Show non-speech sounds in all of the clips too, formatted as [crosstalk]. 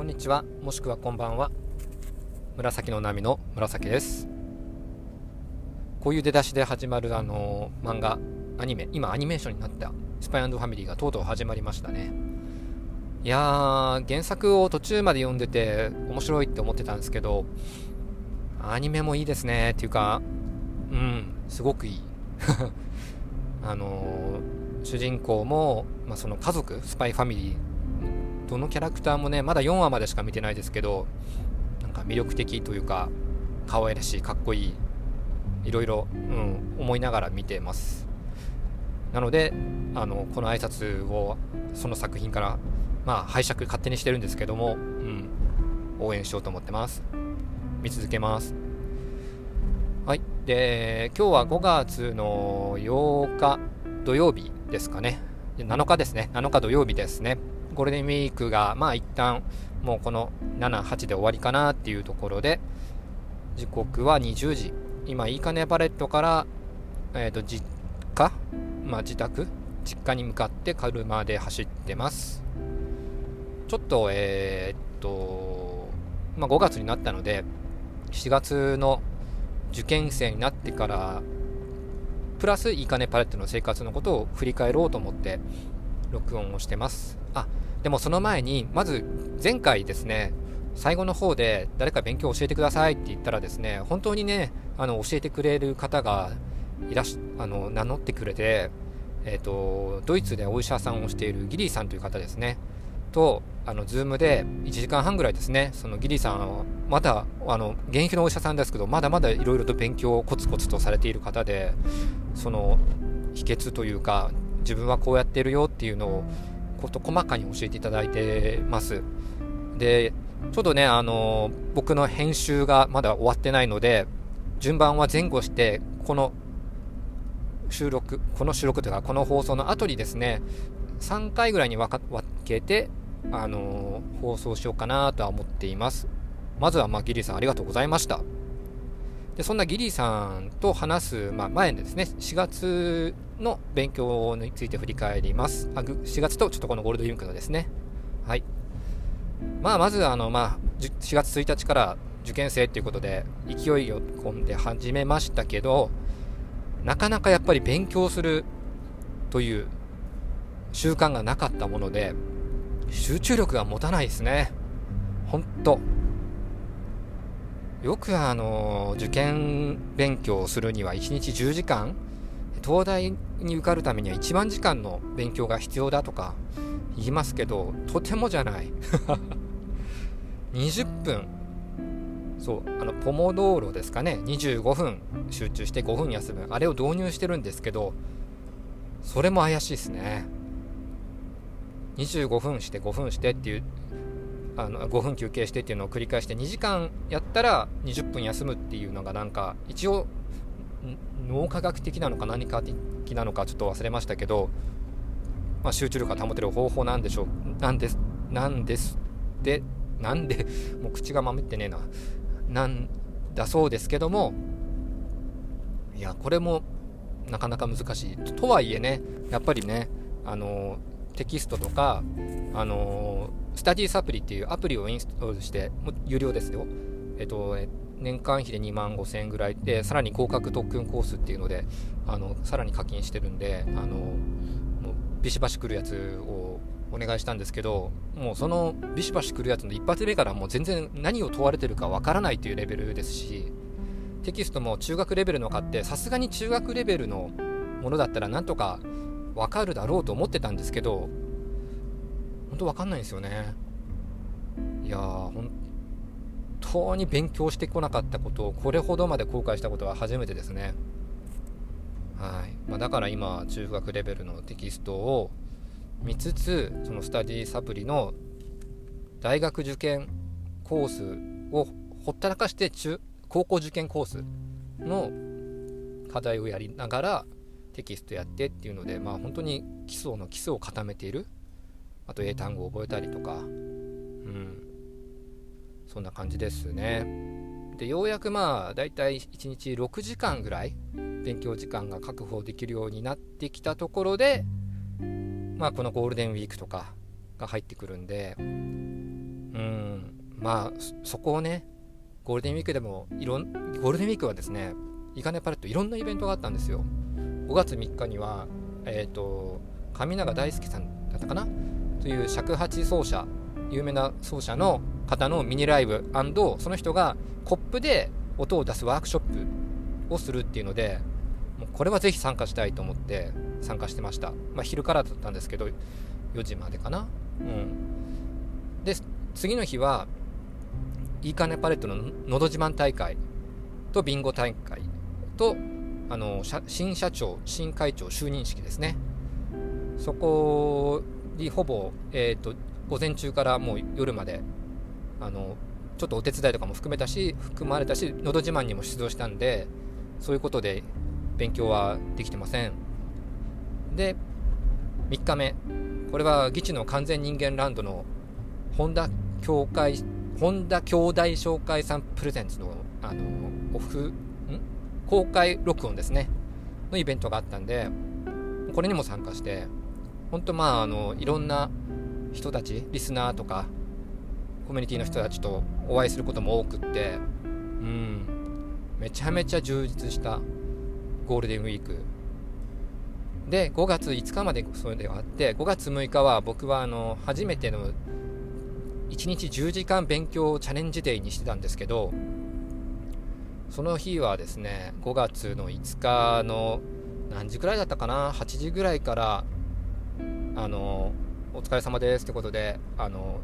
こんにちは。もしくはこんばんは。紫の波の紫です。こういう出だしで始まるあの漫画アニメ。今アニメーションになった。スパイファミリーがとうとう始まりましたね。いや原作を途中まで読んでて面白いって思ってたんですけどアニメもいいですね。っていうかうんすごくいい。[laughs] あのー、主人公も、まあ、その家族スパイファミリーどのキャラクターもねまだ4話までしか見てないですけどなんか魅力的というか可愛らしいかっこいいいろいろ、うん、思いながら見てます。なのであのこの挨拶をその作品からまあ拝借勝手にしてるんですけども、うん、応援しようと思ってます。見続けます。はい。で今日は5月の8日土曜日ですかね。7日ですね。7日土曜日ですね。ゴールデンウィークがまあ一旦もうこの7、8で終わりかなっていうところで時刻は20時。今いいかねパレットから、えーと、実家、まあ、自宅実家に向かって車で走ってます。ちょっとえー、っと、まあ、5月になったので7月の受験生になってからプラスいいかねパレットの生活のことを振り返ろうと思って録音をしてます。でもその前にまず前回ですね最後の方で誰か勉強教えてくださいって言ったらですね本当にねあの教えてくれる方がいらしあの名乗ってくれて、えーと、ドイツでお医者さんをしているギリーさんという方ですね。とあのズームで1時間半ぐらいですねそのギリーさんはまだあの現役のお医者さんですけどまだまだいろいろと勉強をコツコツとされている方でその秘訣というか自分はこうやってるよっていうのをこと細かに教えていただいてます。でちょっとねあの僕の編集がまだ終わってないので順番は前後してこの収録この収録というかこの放送の後にですね3回ぐらいに分けてあの放送しようかなとは思っています。まずは、まあ、ギリさんありがとうございました。でそんなギリーさんと話す、まあ、前ですね4月の勉強について振り返ります。あ4月とちょっとこのゴールドウィークのですね。はい。まあまずあの、まあ、4月1日から受験生ということで勢いを込んで始めましたけどなかなかやっぱり勉強するという習慣がなかったもので集中力が持たないですね。本当よくあの受験勉強をするには1日10時間東大に受かるためには1万時間の勉強が必要だとか言いますけどとてもじゃない。[laughs] 20分。そうあのポモ道路ですかね。25分集中して5分休む。あれを導入してるんですけどそれも怪しいですね。25分して5分してっていうあの5分休憩してっていうのを繰り返して2時間やったら20分休むっていうのがなんか一応脳科学的なのか何か的なのかちょっと忘れましたけど、まあ、集中力が保てる方法なんでしょう。なんですなんですでなんでもう口がまめってねえな。なんだそうですけどもいやこれもなかなか難しい。とはいえねやっぱりねあのテキストとかあのスタディサプリっていうアプリをインストールして、もう有料ですよ。えっと、年間費で2万5000円ぐらいで、さらに合格特訓コースっていうので、あの、さらに課金してるんで、あの、もうビシバシ来るやつをお願いしたんですけど、もうそのビシバシ来るやつの一発目からもう全然何を問われてるかわからないというレベルですし、テキストも中学レベルの買って、さすがに中学レベルのものだったらなんとかわかるだろうと思ってたんですけど、当わかんないんですよね。いや、本当に勉強してこなかったことをこれほどまで後悔したことは初めてですね。はいまあ、だから今、中学レベルのテキストを見つつ、そのスタディサプリの大学受験コースをほったらかして中高校受験コースの課題をやりながらテキストやってっていうので、まあ、本当に基礎の基礎を固めているあと英単語を覚えたりとか、うん、そんな感じですね。で、ようやくまあ、だいたい1日6時間ぐらい勉強時間が確保できるようになってきたところで、まあ、このゴールデンウィークとかが入ってくるんで、うん、まあそこをねゴールデンウィークでもいろんゴールデンウィークはですねイカネパレットいろんなイベントがあったんですよ。5月3日にはえっ、ー、と上永大輔さんだったかなという尺八奏者有名な奏者の方のミニライブその人がコップで音を出すワークショップをするっていうのでもうこれはぜひ参加したいと思って参加してました、まあ、昼からだったんですけど4時までかな？うん。で次の日はいいかねパレットののど自慢大会とビンゴ大会とあの新社長新会長就任式ですね。そこにほぼ、えーと、午前中からもう夜まであのちょっとお手伝いとかも含めたし含まれたしのど自慢にも出場したんでそういうことで勉強はできてません。で3日目。これは議地の完全人間ランドの本田協会本田兄弟紹介さんプレゼンツのあのオフん？公開録音ですね。のイベントがあったんでこれにも参加して本当まああのいろんな人たちリスナーとかコミュニティの人たちとお会いすることも多くってうん。めちゃめちゃ充実したゴールデンウィーク。で5月5日までそれではあって5月6日は僕はあの初めての1日10時間勉強チャレンジデーにしてたんですけどその日はですね5月の5日の何時くらいだったかな？8時ぐらいからあのお疲れ様ですってことであの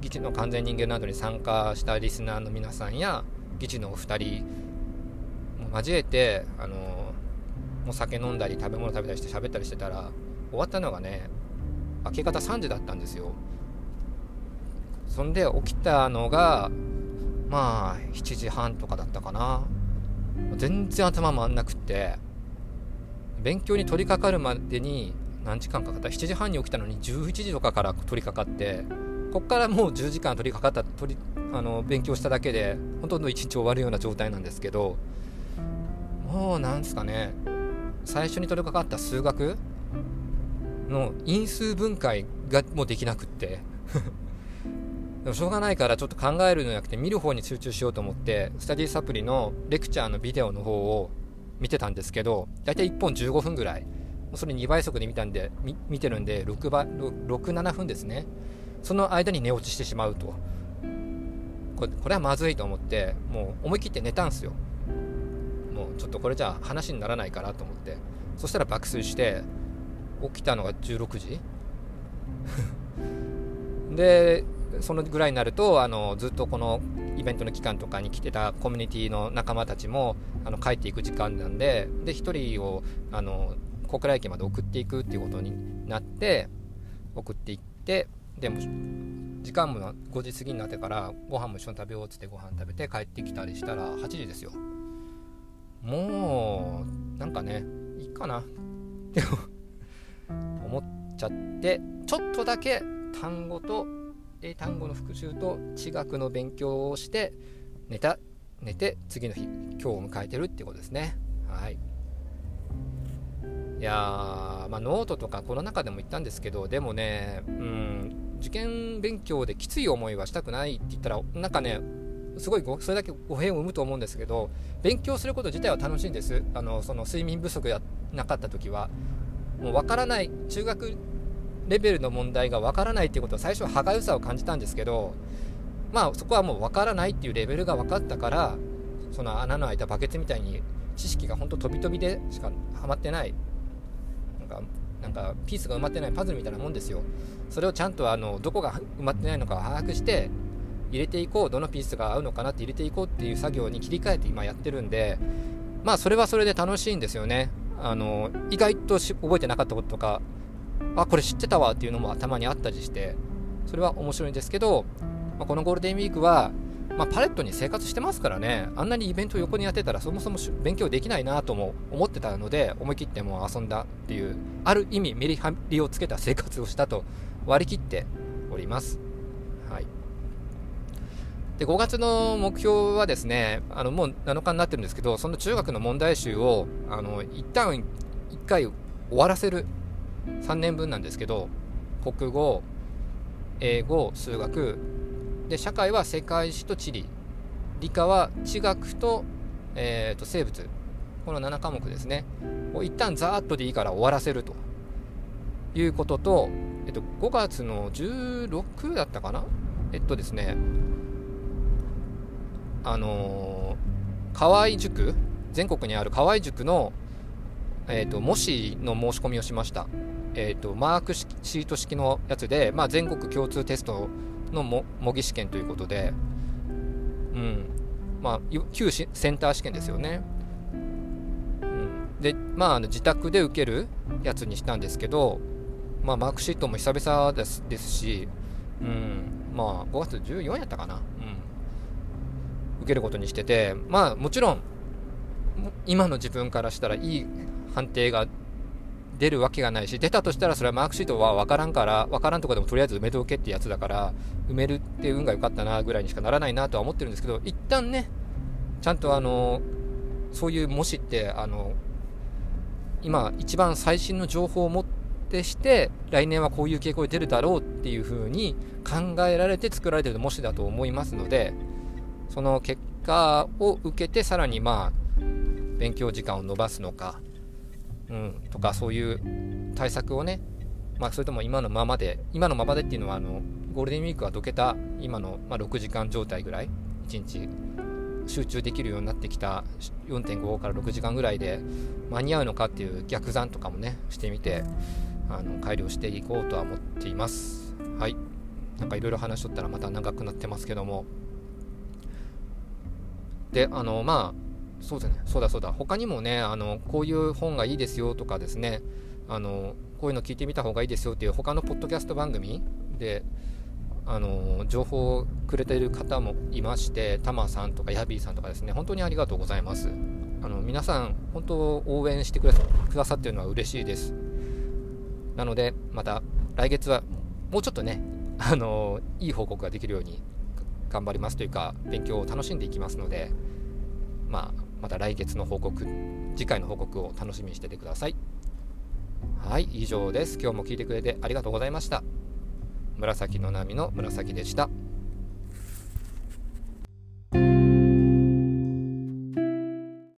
議事の完全人間などに参加したリスナーの皆さんや議事のお二人も交えてあのお酒飲んだり食べ物食べたりして喋ったりしてたら終わったのがね明け方3時だったんですよ。そんで起きたのがまあ7時半とかだったかな。全然頭回んなくって勉強に取り掛かるまでに何時間かかった？7時半に起きたのに11時とかから取り掛かってこっからもう10時間取り掛かった取りあの勉強しただけでほとんど1日終わるような状態なんですけどもうなんすかね最初に取り掛かった数学の因数分解がもうできなくって [laughs] でもしょうがないからちょっと考えるのじゃなくて見る方に集中しようと思ってスタディサプリのレクチャーのビデオの方を見てたんですけど大体1本15分ぐらいそれ2倍速で見たんで見てるんで6倍67分ですね。その間に寝落ちしてしまうと。これこれはまずいと思ってもう思い切って寝たんすよ。もうちょっとこれじゃ話にならないかなと思って。そしたら爆睡して起きたのが16時。[laughs] でそのぐらいになるとあのずっとこのイベントの期間とかに来てたコミュニティの仲間たちもあの帰っていく時間なんでで1人をあの小倉駅まで送っていくっていうことになって送っていってでも時間も5時過ぎになってからご飯も一緒に食べようっつってご飯食べて帰ってきたりしたら8時ですよ。もうなんかねいいかなって思っちゃってちょっとだけ単語と英単語の復習と地学の勉強をして寝た寝て次の日今日を迎えてるっていうことですね。はい。いやまあ、ノートとかコロナ禍でも言ったんですけどでもね、うん、受験勉強できつい思いはしたくないって言ったらなんかねすごいそれだけ語弊を生むと思うんですけど勉強すること自体は楽しいんです。あのその睡眠不足やなかった時はもう分からない中学レベルの問題が分からないっていうことは最初は歯がゆさを感じたんですけどまあそこはもう分からないっていうレベルが分かったからその穴の開いたバケツみたいに知識が本当飛び飛びでしかはまってない。かなんかピースが埋まってないパズルみたいなもんですよ。それをちゃんとあのどこが埋まってないのかを把握して入れていこうどのピースが合うのかなって入れていこうっていう作業に切り替えて今やってるんでまあそれはそれで楽しいんですよね。あの意外と覚えてなかったこととかあこれ知ってたわっていうのも頭にあったりしてそれは面白いんですけど、まあ、このゴールデンウィークはまあ、パレットに生活してますからね、あんなにイベント横にやってたら、そもそも勉強できないなとも思ってたので、思い切ってもう遊んだっていう、ある意味メリハリをつけた生活をしたと割り切っております。はい。で、5月の目標はですね、あの、もう7日になってるんですけど、その中学の問題集を、あの、一旦1回終わらせる3年分なんですけど、国語、英語、数学、で社会は世界史と地理。理科は地学と,、えー、と生物。この7科目ですね。を一旦ざーっとでいいから終わらせるということと、えっと、5月の16だったかな？えっとですね。あのー、河合塾？全国にある河合塾の、えーと、模試の申し込みをしました、えーと、マークシート式のやつで、まあ、全国共通テストの模擬試験ということで、うん。まあ、旧センター試験ですよね、うん、でまあ自宅で受けるやつにしたんですけど、まあ、マークシートも久々ですですし、うん、まあ5月14やったかな、うん、受けることにしててまあもちろん今の自分からしたらいい判定が出るわけがないし出たとしたらそれはマークシートは分からんから分からんとこでもとりあえず埋めておけってやつだから埋めるって運が良かったなぐらいにしかならないなとは思ってるんですけど一旦ねちゃんとあのそういう模試ってあの今一番最新の情報を持ってして来年はこういう傾向で出るだろうっていうふうに考えられて作られてる模試だと思いますのでその結果を受けてさらにまあ勉強時間を延ばすのか、うん、とかそういう対策をね、まあ、それとも今のままで今のままでっていうのはあのゴールデンウィークはどけた今の、まあ、6時間状態ぐらい1日集中できるようになってきた4.5から6時間ぐらいで間に合うのかっていう逆算とかもねしてみてあの改良していこうとは思っています。はい。なんかいろいろ話しとったらまた長くなってますけども。であのまあそうだね、そうだそうだ、他にもね、あのこういう本がいいですよとかですね、あのこういうの聞いてみた方がいいですよっていう他のポッドキャスト番組で、あの情報をくれている方もいまして、タマさんとかヤビーさんとかですね、本当にありがとうございます。あの皆さん、本当応援してくださっているのは嬉しいです。なので、また来月はもうちょっとね、あのいい報告ができるように頑張りますというか、勉強を楽しんでいきますので、また来月の報告次回の報告を楽しみにしててください。はい以上です。今日も聞いてくれてありがとうございました。紫の波の紫でした。